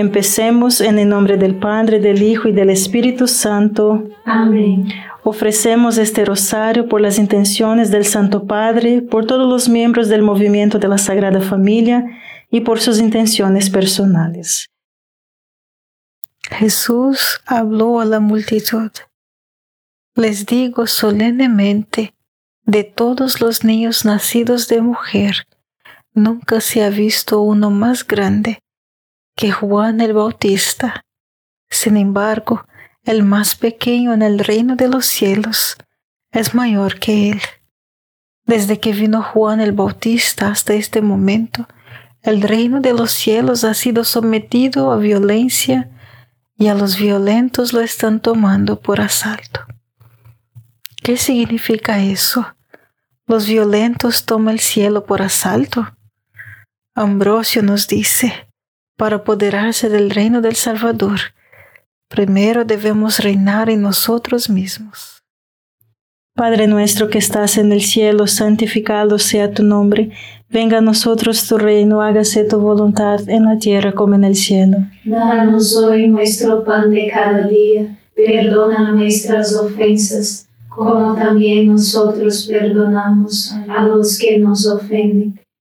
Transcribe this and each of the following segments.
Empecemos en el nombre del Padre, del Hijo y del Espíritu Santo. Amén. Ofrecemos este rosario por las intenciones del Santo Padre, por todos los miembros del movimiento de la Sagrada Familia y por sus intenciones personales. Jesús habló a la multitud. Les digo solemnemente, de todos los niños nacidos de mujer, nunca se ha visto uno más grande que Juan el Bautista. Sin embargo, el más pequeño en el reino de los cielos es mayor que él. Desde que vino Juan el Bautista hasta este momento, el reino de los cielos ha sido sometido a violencia y a los violentos lo están tomando por asalto. ¿Qué significa eso? Los violentos toman el cielo por asalto. Ambrosio nos dice, para apoderarse del reino del Salvador, primero debemos reinar en nosotros mismos. Padre nuestro que estás en el cielo, santificado sea tu nombre, venga a nosotros tu reino, hágase tu voluntad en la tierra como en el cielo. Danos hoy nuestro pan de cada día, perdona nuestras ofensas, como también nosotros perdonamos a los que nos ofenden,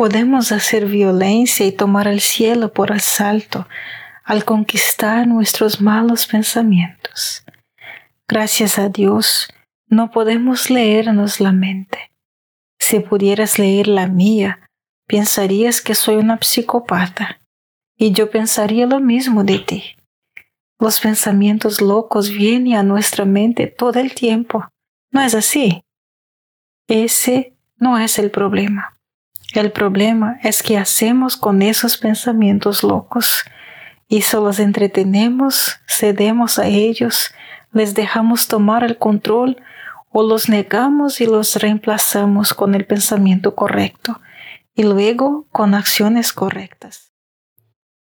Podemos hacer violencia y tomar el cielo por asalto al conquistar nuestros malos pensamientos. Gracias a Dios, no podemos leernos la mente. Si pudieras leer la mía, pensarías que soy una psicópata, y yo pensaría lo mismo de ti. Los pensamientos locos vienen a nuestra mente todo el tiempo. ¿No es así? Ese no es el problema. El problema es que hacemos con esos pensamientos locos y solo los entretenemos, cedemos a ellos, les dejamos tomar el control o los negamos y los reemplazamos con el pensamiento correcto y luego con acciones correctas.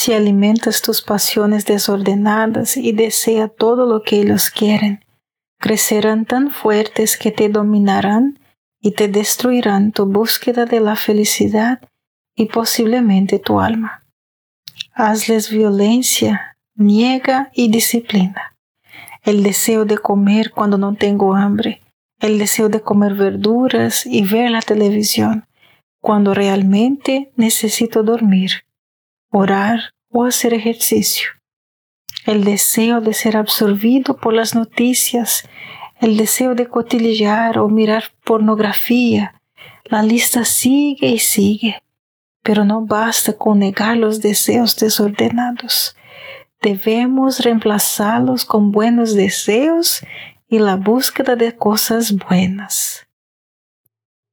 Si alimentas tus pasiones desordenadas y desea todo lo que ellos quieren, crecerán tan fuertes que te dominarán y te destruirán tu búsqueda de la felicidad y posiblemente tu alma. Hazles violencia, niega y disciplina. El deseo de comer cuando no tengo hambre, el deseo de comer verduras y ver la televisión cuando realmente necesito dormir, orar o hacer ejercicio. El deseo de ser absorbido por las noticias, el deseo de cotillear o mirar pornografía. La lista sigue y sigue, pero no basta con negar los deseos desordenados. Debemos reemplazarlos con buenos deseos y la búsqueda de cosas buenas.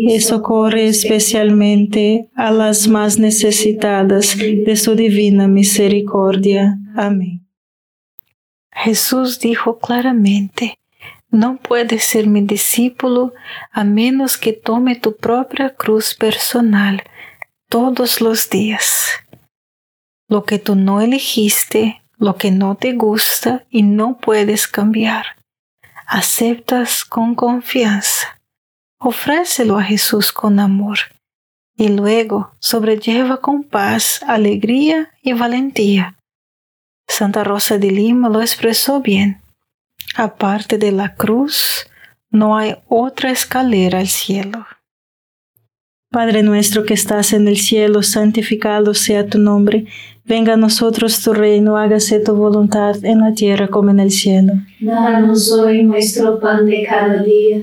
y socorre especialmente a las más necesitadas de su divina misericordia. Amén. Jesús dijo claramente, no puedes ser mi discípulo a menos que tome tu propia cruz personal todos los días. Lo que tú no elegiste, lo que no te gusta y no puedes cambiar, aceptas con confianza ofrécelo a Jesús con amor y luego sobrelleva con paz, alegría y valentía. Santa Rosa de Lima lo expresó bien. Aparte de la cruz, no hay otra escalera al cielo. Padre nuestro que estás en el cielo, santificado sea tu nombre. Venga a nosotros tu reino, hágase tu voluntad en la tierra como en el cielo. Danos hoy nuestro pan de cada día,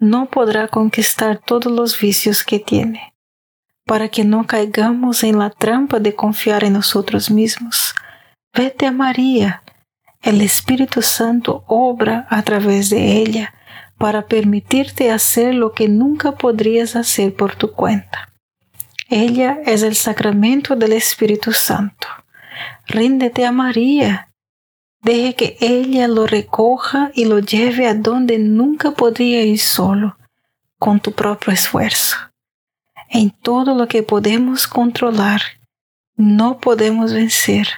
no podrá conquistar todos los vicios que tiene. Para que no caigamos en la trampa de confiar en nosotros mismos, vete a María. El Espíritu Santo obra a través de ella para permitirte hacer lo que nunca podrías hacer por tu cuenta. Ella es el sacramento del Espíritu Santo. Ríndete a María. Deje que ella lo recoja y lo lleve a donde nunca podría ir solo, con tu propio esfuerzo. En todo lo que podemos controlar, no podemos vencer.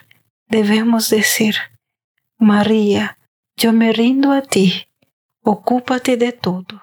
Debemos decir, María, yo me rindo a ti, ocúpate de todo.